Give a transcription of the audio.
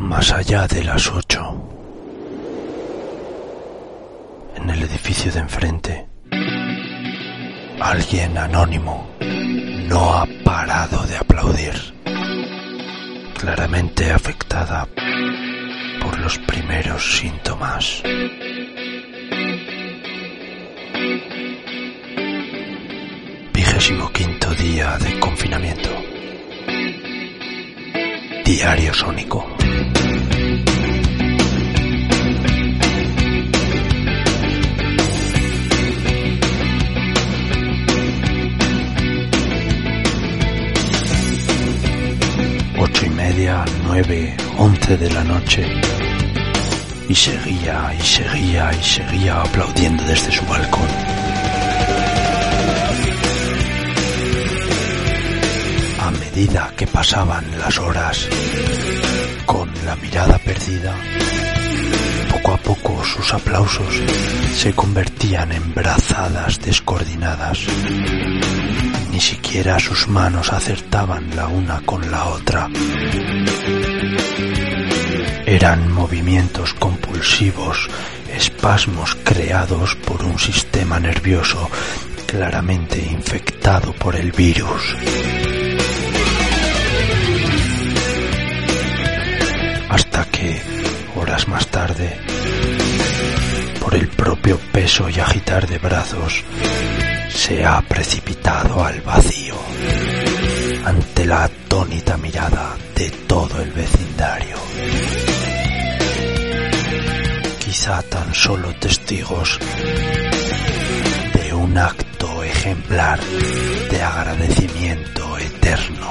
Más allá de las ocho. En el edificio de enfrente. Alguien anónimo no ha parado de aplaudir. Claramente afectada por los primeros síntomas. Vigésimo quinto día de confinamiento. Diario Sónico. Ocho y media, nueve, once de la noche. Y seguía, y seguía, y seguía aplaudiendo desde su balcón. Que pasaban las horas, con la mirada perdida, poco a poco sus aplausos se convertían en brazadas descoordinadas. Ni siquiera sus manos acertaban la una con la otra. Eran movimientos compulsivos, espasmos creados por un sistema nervioso claramente infectado por el virus. Más tarde, por el propio peso y agitar de brazos, se ha precipitado al vacío ante la atónita mirada de todo el vecindario. Quizá tan solo testigos de un acto ejemplar de agradecimiento eterno.